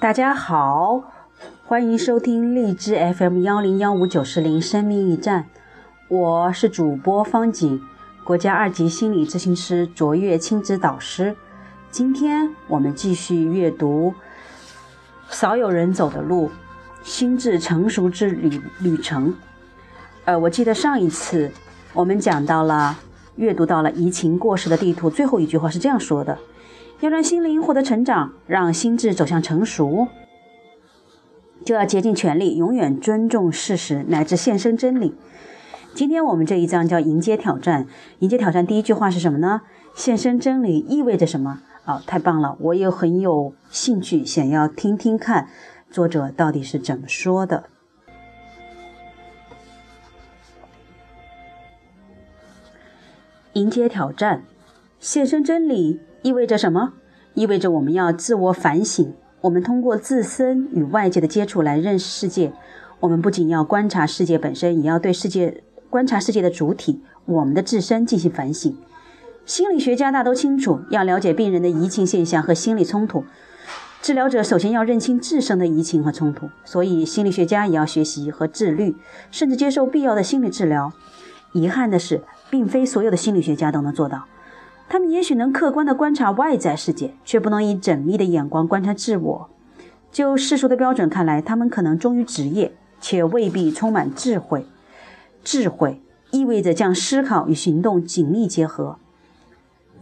大家好，欢迎收听荔枝 FM 幺零幺五九四零生命驿站，我是主播方景，国家二级心理咨询师，卓越亲子导师。今天我们继续阅读《少有人走的路：心智成熟之旅旅程》。呃，我记得上一次我们讲到了，阅读到了移情过时的地图，最后一句话是这样说的。要让心灵获得成长，让心智走向成熟，就要竭尽全力，永远尊重事实，乃至献身真理。今天我们这一章叫迎接挑战。迎接挑战，第一句话是什么呢？献身真理意味着什么？哦，太棒了！我也很有兴趣，想要听听看作者到底是怎么说的。迎接挑战，献身真理。意味着什么？意味着我们要自我反省。我们通过自身与外界的接触来认识世界。我们不仅要观察世界本身，也要对世界观察世界的主体——我们的自身进行反省。心理学家大都清楚，要了解病人的移情现象和心理冲突，治疗者首先要认清自身的移情和冲突。所以，心理学家也要学习和自律，甚至接受必要的心理治疗。遗憾的是，并非所有的心理学家都能做到。他们也许能客观地观察外在世界，却不能以缜密的眼光观察自我。就世俗的标准看来，他们可能忠于职业，却未必充满智慧。智慧意味着将思考与行动紧密结合。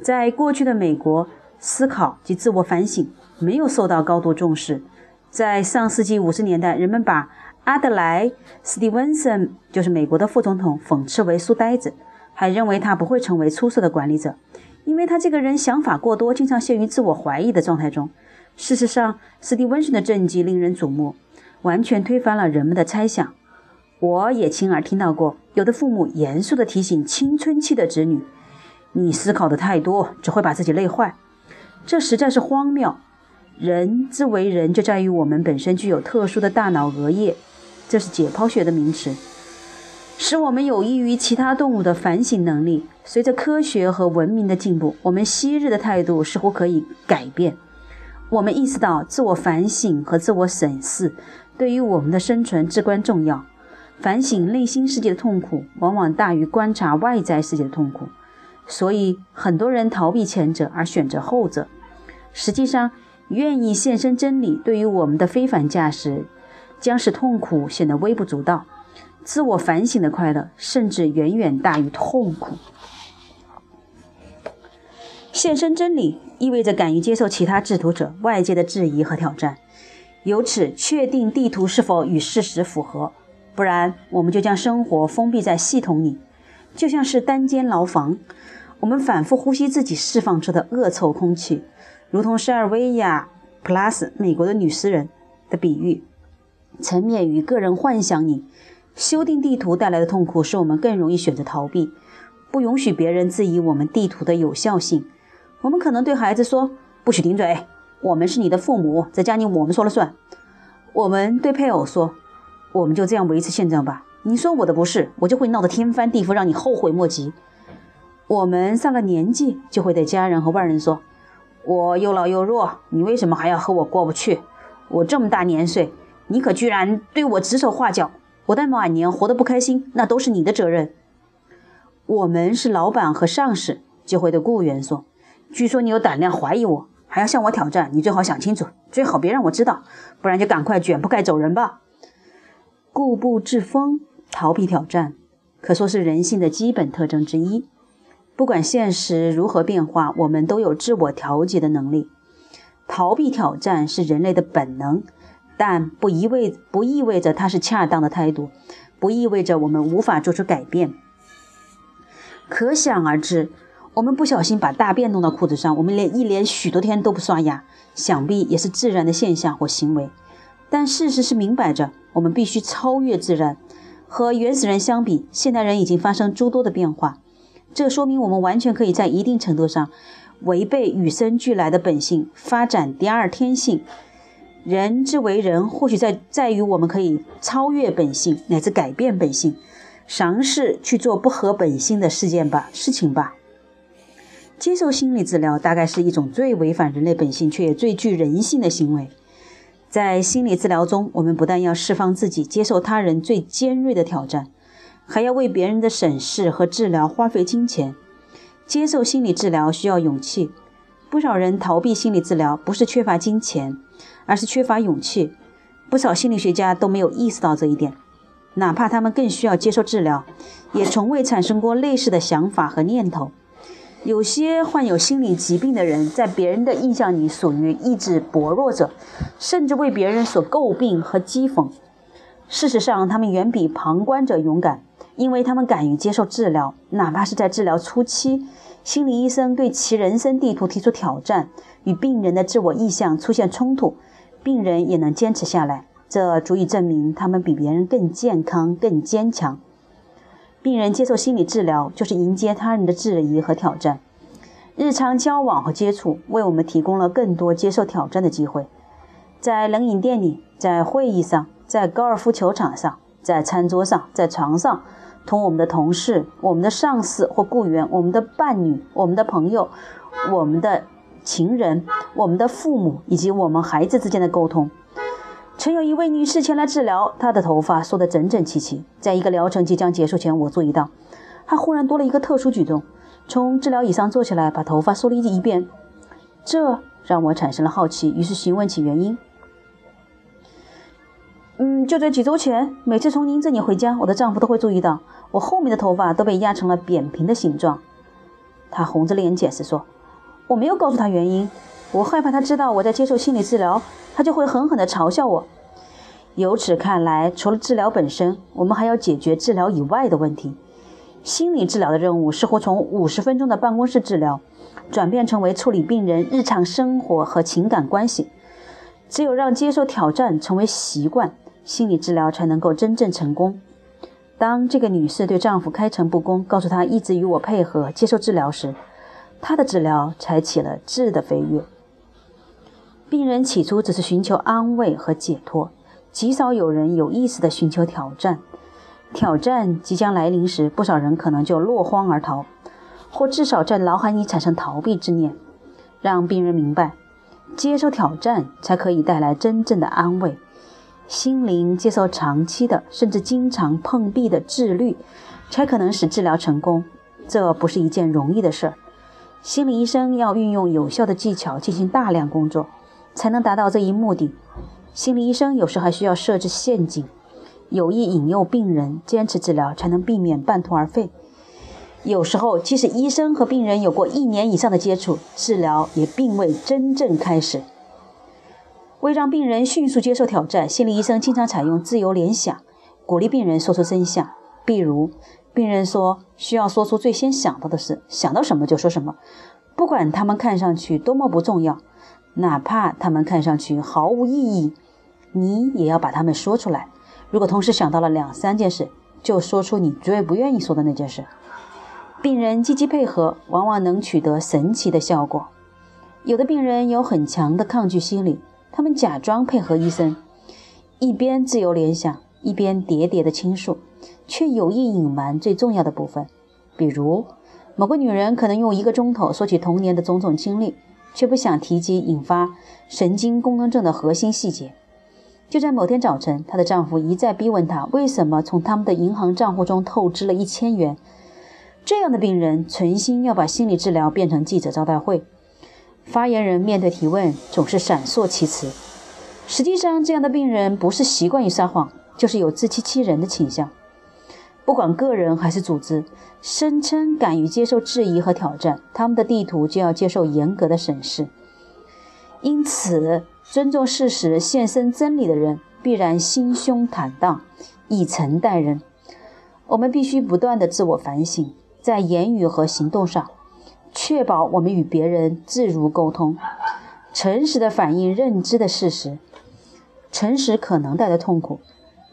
在过去的美国，思考及自我反省没有受到高度重视。在上世纪五十年代，人们把阿德莱·斯蒂文森，就是美国的副总统，讽刺为书呆子，还认为他不会成为出色的管理者。因为他这个人想法过多，经常陷于自我怀疑的状态中。事实上，史蒂文森的政绩令人瞩目，完全推翻了人们的猜想。我也亲耳听到过，有的父母严肃地提醒青春期的子女：“你思考的太多，只会把自己累坏。”这实在是荒谬。人之为人，就在于我们本身具有特殊的大脑额叶，这是解剖学的名词。使我们有益于其他动物的反省能力。随着科学和文明的进步，我们昔日的态度似乎可以改变。我们意识到，自我反省和自我审视对于我们的生存至关重要。反省内心世界的痛苦，往往大于观察外在世界的痛苦。所以，很多人逃避前者而选择后者。实际上，愿意献身真理，对于我们的非凡价值，将使痛苦显得微不足道。自我反省的快乐，甚至远远大于痛苦。献身真理意味着敢于接受其他制图者、外界的质疑和挑战，由此确定地图是否与事实符合。不然，我们就将生活封闭在系统里，就像是单间牢房。我们反复呼吸自己释放出的恶臭空气，如同塞尔维亚·普拉斯（美国的女诗人）的比喻：沉湎于个人幻想里。修订地图带来的痛苦，使我们更容易选择逃避，不允许别人质疑我们地图的有效性。我们可能对孩子说：“不许顶嘴，我们是你的父母，在家里我们说了算。”我们对配偶说：“我们就这样维持现状吧，你说我的不是，我就会闹得天翻地覆，让你后悔莫及。”我们上了年纪，就会对家人和外人说：“我又老又弱，你为什么还要和我过不去？我这么大年岁，你可居然对我指手画脚。”我在晚年活得不开心，那都是你的责任。我们是老板和上司，就会对雇员说：“据说你有胆量怀疑我，还要向我挑战，你最好想清楚，最好别让我知道，不然就赶快卷铺盖走人吧。”固步自封、逃避挑战，可说是人性的基本特征之一。不管现实如何变化，我们都有自我调节的能力。逃避挑战是人类的本能。但不意味不意味着它是恰当的态度，不意味着我们无法做出改变。可想而知，我们不小心把大便弄到裤子上，我们连一连许多天都不刷牙，想必也是自然的现象或行为。但事实是明摆着，我们必须超越自然。和原始人相比，现代人已经发生诸多的变化，这说明我们完全可以在一定程度上违背与生俱来的本性，发展第二天性。人之为人，或许在在于我们可以超越本性，乃至改变本性，尝试去做不合本性的事件吧，事情吧。接受心理治疗，大概是一种最违反人类本性却也最具人性的行为。在心理治疗中，我们不但要释放自己，接受他人最尖锐的挑战，还要为别人的审视和治疗花费金钱。接受心理治疗需要勇气，不少人逃避心理治疗，不是缺乏金钱，而是缺乏勇气。不少心理学家都没有意识到这一点，哪怕他们更需要接受治疗，也从未产生过类似的想法和念头。有些患有心理疾病的人，在别人的印象里属于意志薄弱者，甚至为别人所诟病和讥讽。事实上，他们远比旁观者勇敢，因为他们敢于接受治疗，哪怕是在治疗初期，心理医生对其人生地图提出挑战，与病人的自我意向出现冲突，病人也能坚持下来。这足以证明他们比别人更健康、更坚强。病人接受心理治疗，就是迎接他人的质疑和挑战。日常交往和接触为我们提供了更多接受挑战的机会。在冷饮店里，在会议上，在高尔夫球场上，在餐桌上，在床上，同我们的同事、我们的上司或雇员、我们的伴侣、我们的朋友、我们的情人、我们的父母以及我们孩子之间的沟通。曾有一位女士前来治疗，她的头发梳得整整齐齐。在一个疗程即将结束前，我注意到，她忽然多了一个特殊举动：从治疗椅上坐起来，把头发梳了一遍。这让我产生了好奇，于是询问起原因。嗯，就在几周前，每次从您这里回家，我的丈夫都会注意到我后面的头发都被压成了扁平的形状。他红着脸解释说：“我没有告诉他原因，我害怕他知道我在接受心理治疗。”他就会狠狠地嘲笑我。由此看来，除了治疗本身，我们还要解决治疗以外的问题。心理治疗的任务似乎从五十分钟的办公室治疗，转变成为处理病人日常生活和情感关系。只有让接受挑战成为习惯，心理治疗才能够真正成功。当这个女士对丈夫开诚布公，告诉他一直与我配合接受治疗时，他的治疗才起了质的飞跃。病人起初只是寻求安慰和解脱，极少有人有意识地寻求挑战。挑战即将来临时，不少人可能就落荒而逃，或至少在脑海里产生逃避之念。让病人明白，接受挑战才可以带来真正的安慰。心灵接受长期的，甚至经常碰壁的自律，才可能使治疗成功。这不是一件容易的事儿。心理医生要运用有效的技巧进行大量工作。才能达到这一目的。心理医生有时还需要设置陷阱，有意引诱病人坚持治疗，才能避免半途而废。有时候，即使医生和病人有过一年以上的接触，治疗也并未真正开始。为让病人迅速接受挑战，心理医生经常采用自由联想，鼓励病人说出真相。比如，病人说需要说出最先想到的事，想到什么就说什么，不管他们看上去多么不重要。哪怕他们看上去毫无意义，你也要把他们说出来。如果同时想到了两三件事，就说出你最不愿意说的那件事。病人积极配合，往往能取得神奇的效果。有的病人有很强的抗拒心理，他们假装配合医生，一边自由联想，一边喋喋的倾诉，却有意隐瞒最重要的部分。比如，某个女人可能用一个钟头说起童年的种种经历。却不想提及引发神经功能症的核心细节。就在某天早晨，她的丈夫一再逼问她为什么从他们的银行账户中透支了一千元。这样的病人存心要把心理治疗变成记者招待会。发言人面对提问总是闪烁其词。实际上，这样的病人不是习惯于撒谎，就是有自欺欺人的倾向。不管个人还是组织，声称敢于接受质疑和挑战，他们的地图就要接受严格的审视。因此，尊重事实、献身真理的人，必然心胸坦荡，以诚待人。我们必须不断的自我反省，在言语和行动上，确保我们与别人自如沟通，诚实的反映认知的事实。诚实可能带来痛苦。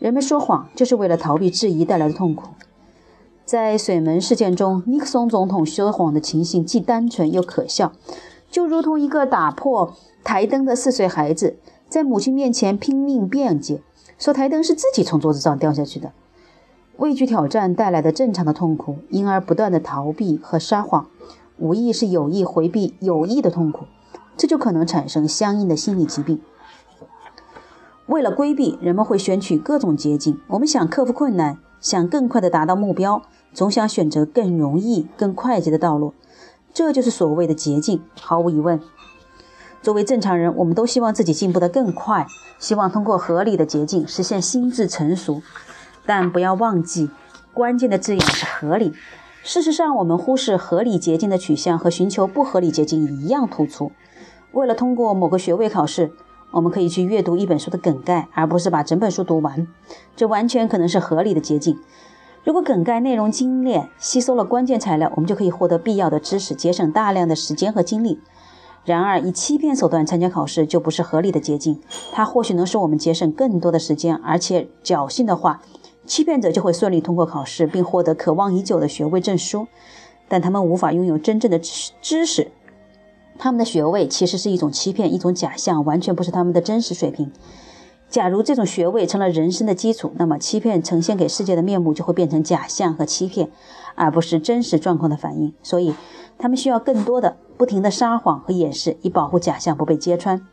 人们说谎就是为了逃避质疑带来的痛苦。在水门事件中，尼克松总统说谎的情形既单纯又可笑，就如同一个打破台灯的四岁孩子在母亲面前拼命辩解，说台灯是自己从桌子上掉下去的。畏惧挑战带来的正常的痛苦，因而不断的逃避和撒谎，无疑是有意回避有意的痛苦，这就可能产生相应的心理疾病。为了规避，人们会选取各种捷径。我们想克服困难，想更快地达到目标，总想选择更容易、更快捷的道路。这就是所谓的捷径。毫无疑问，作为正常人，我们都希望自己进步得更快，希望通过合理的捷径实现心智成熟。但不要忘记，关键的字眼是合理。事实上，我们忽视合理捷径的取向和寻求不合理捷径一样突出。为了通过某个学位考试，我们可以去阅读一本书的梗概，而不是把整本书读完。这完全可能是合理的捷径。如果梗概内容精炼，吸收了关键材料，我们就可以获得必要的知识，节省大量的时间和精力。然而，以欺骗手段参加考试就不是合理的捷径。它或许能使我们节省更多的时间，而且侥幸的话。欺骗者就会顺利通过考试，并获得渴望已久的学位证书，但他们无法拥有真正的知识。他们的学位其实是一种欺骗，一种假象，完全不是他们的真实水平。假如这种学位成了人生的基础，那么欺骗呈现给世界的面目就会变成假象和欺骗，而不是真实状况的反应。所以，他们需要更多的不停的撒谎和掩饰，以保护假象不被揭穿。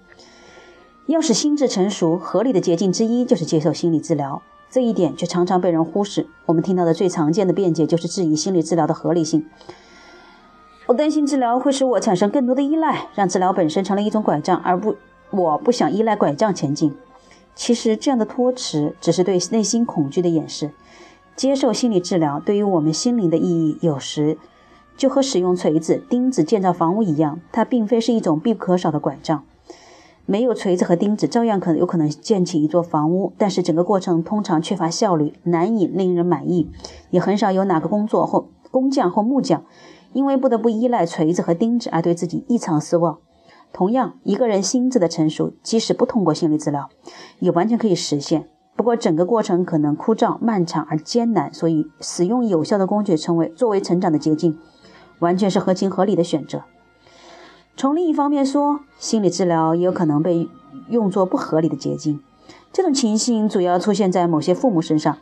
要使心智成熟，合理的捷径之一就是接受心理治疗。这一点却常常被人忽视。我们听到的最常见的辩解就是质疑心理治疗的合理性。我担心治疗会使我产生更多的依赖，让治疗本身成了一种拐杖，而不，我不想依赖拐杖前进。其实这样的托词只是对内心恐惧的掩饰。接受心理治疗对于我们心灵的意义，有时就和使用锤子、钉子建造房屋一样，它并非是一种必不可少的拐杖。没有锤子和钉子，照样可能有可能建起一座房屋，但是整个过程通常缺乏效率，难以令人满意，也很少有哪个工作或工匠或木匠因为不得不依赖锤子和钉子而对自己异常失望。同样，一个人心智的成熟，即使不通过心理治疗，也完全可以实现。不过，整个过程可能枯燥、漫长而艰难，所以使用有效的工具成为作为成长的捷径，完全是合情合理的选择。从另一方面说，心理治疗也有可能被用作不合理的捷径。这种情形主要出现在某些父母身上，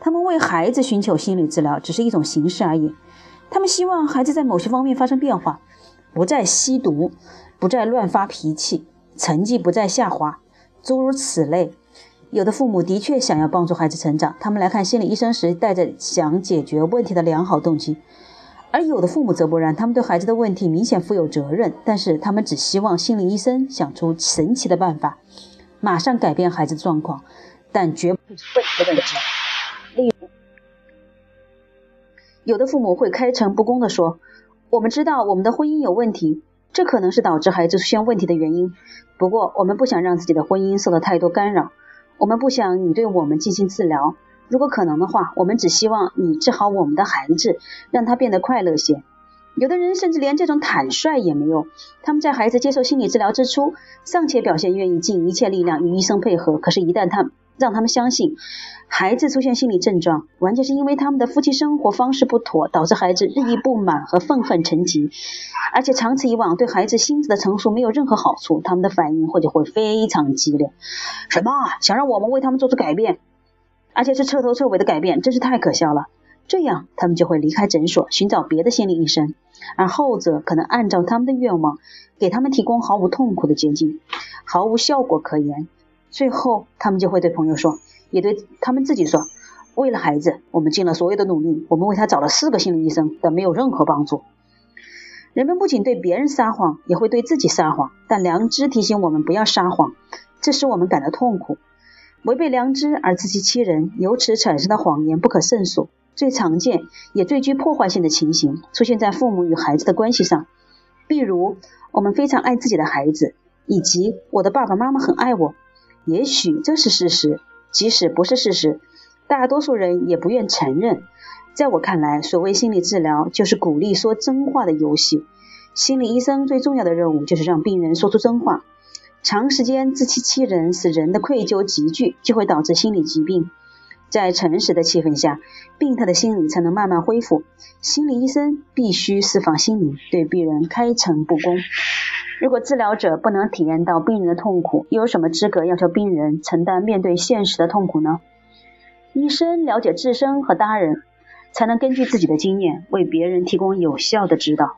他们为孩子寻求心理治疗只是一种形式而已。他们希望孩子在某些方面发生变化，不再吸毒，不再乱发脾气，成绩不再下滑，诸如此类。有的父母的确想要帮助孩子成长，他们来看心理医生时带着想解决问题的良好动机。而有的父母则不然，他们对孩子的问题明显负有责任，但是他们只希望心理医生想出神奇的办法，马上改变孩子的状况，但绝不是问题的本质有的父母会开诚布公地说：“我们知道我们的婚姻有问题，这可能是导致孩子出现问题的原因。不过，我们不想让自己的婚姻受到太多干扰，我们不想你对我们进行治疗。”如果可能的话，我们只希望你治好我们的孩子，让他变得快乐些。有的人甚至连这种坦率也没有。他们在孩子接受心理治疗之初，尚且表现愿意尽一切力量与医生配合。可是，一旦他让他们相信孩子出现心理症状，完全是因为他们的夫妻生活方式不妥，导致孩子日益不满和愤恨成疾，而且长此以往对孩子心智的成熟没有任何好处，他们的反应或者会非常激烈。什么？想让我们为他们做出改变？而且是彻头彻尾的改变，真是太可笑了。这样，他们就会离开诊所，寻找别的心理医生，而后者可能按照他们的愿望，给他们提供毫无痛苦的捷径，毫无效果可言。最后，他们就会对朋友说，也对他们自己说：“为了孩子，我们尽了所有的努力，我们为他找了四个心理医生，但没有任何帮助。”人们不仅对别人撒谎，也会对自己撒谎，但良知提醒我们不要撒谎，这使我们感到痛苦。违背良知而自欺欺人，由此产生的谎言不可胜数。最常见也最具破坏性的情形出现在父母与孩子的关系上。比如，我们非常爱自己的孩子，以及我的爸爸妈妈很爱我。也许这是事实，即使不是事实，大多数人也不愿承认。在我看来，所谓心理治疗就是鼓励说真话的游戏。心理医生最重要的任务就是让病人说出真话。长时间自欺欺人，使人的愧疚积聚，就会导致心理疾病。在诚实的气氛下，病态的心理才能慢慢恢复。心理医生必须释放心灵，对病人开诚布公。如果治疗者不能体验到病人的痛苦，又有什么资格要求病人承担面对现实的痛苦呢？医生了解自身和他人，才能根据自己的经验为别人提供有效的指导。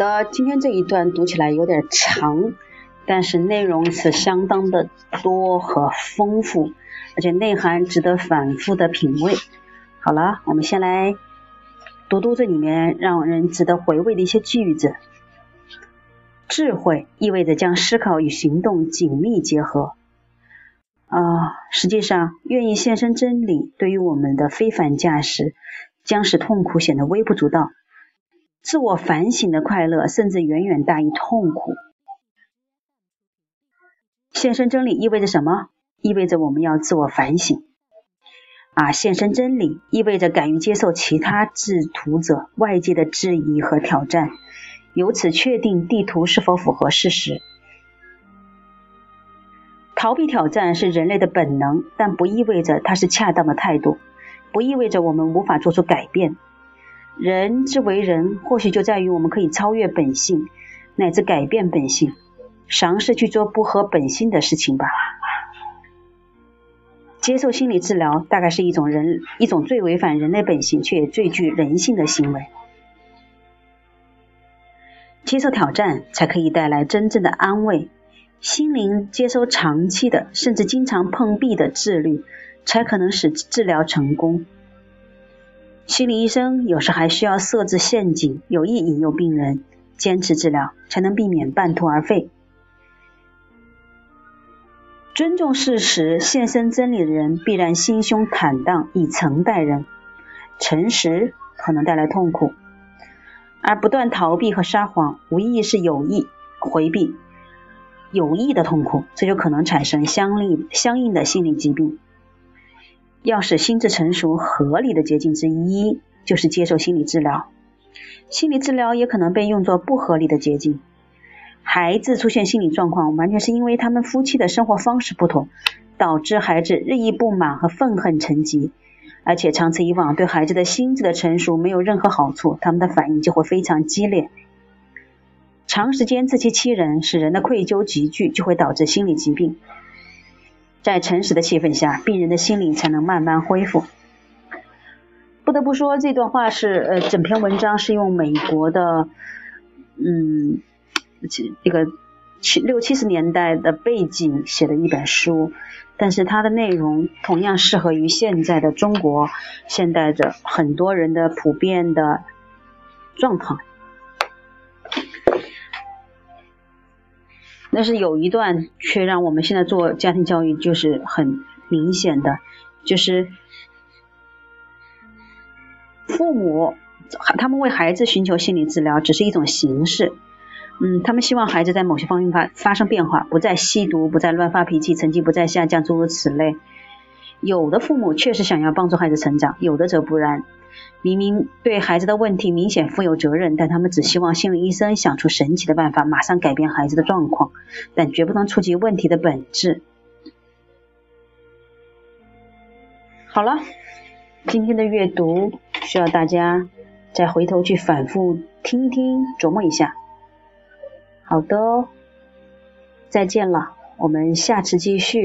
的，今天这一段读起来有点长，但是内容是相当的多和丰富，而且内涵值得反复的品味。好了，我们先来读读这里面让人值得回味的一些句子。智慧意味着将思考与行动紧密结合。啊，实际上，愿意献身真理，对于我们的非凡价值，将使痛苦显得微不足道。自我反省的快乐，甚至远远大于痛苦。现身真理意味着什么？意味着我们要自我反省。啊，现身真理意味着敢于接受其他制图者外界的质疑和挑战，由此确定地图是否符合事实。逃避挑战是人类的本能，但不意味着它是恰当的态度，不意味着我们无法做出改变。人之为人，或许就在于我们可以超越本性，乃至改变本性，尝试去做不合本性的事情吧。接受心理治疗，大概是一种人一种最违反人类本性却也最具人性的行为。接受挑战，才可以带来真正的安慰。心灵接收长期的，甚至经常碰壁的自律，才可能使治疗成功。心理医生有时还需要设置陷阱，有意引诱病人坚持治疗，才能避免半途而废。尊重事实、献身真理的人，必然心胸坦荡，以诚待人。诚实可能带来痛苦，而不断逃避和撒谎，无疑是有意回避。有意的痛苦，这就可能产生相应相应的心理疾病。要使心智成熟合理的捷径之一，就是接受心理治疗。心理治疗也可能被用作不合理的捷径。孩子出现心理状况，完全是因为他们夫妻的生活方式不同，导致孩子日益不满和愤恨成疾，而且长此以往，对孩子的心智的成熟没有任何好处，他们的反应就会非常激烈。长时间自欺欺人，使人的愧疚集聚，就会导致心理疾病。在诚实的气氛下，病人的心理才能慢慢恢复。不得不说，这段话是呃，整篇文章是用美国的嗯，这个七六七十年代的背景写的一本书，但是它的内容同样适合于现在的中国现代的很多人的普遍的状况。但是有一段却让我们现在做家庭教育就是很明显的，就是父母他们为孩子寻求心理治疗只是一种形式，嗯，他们希望孩子在某些方面发发生变化，不再吸毒，不再乱发脾气，成绩不再下降，诸如此类。有的父母确实想要帮助孩子成长，有的则不然。明明对孩子的问题明显负有责任，但他们只希望心理医生想出神奇的办法，马上改变孩子的状况，但绝不能触及问题的本质。好了，今天的阅读需要大家再回头去反复听听，琢磨一下。好的，再见了，我们下次继续。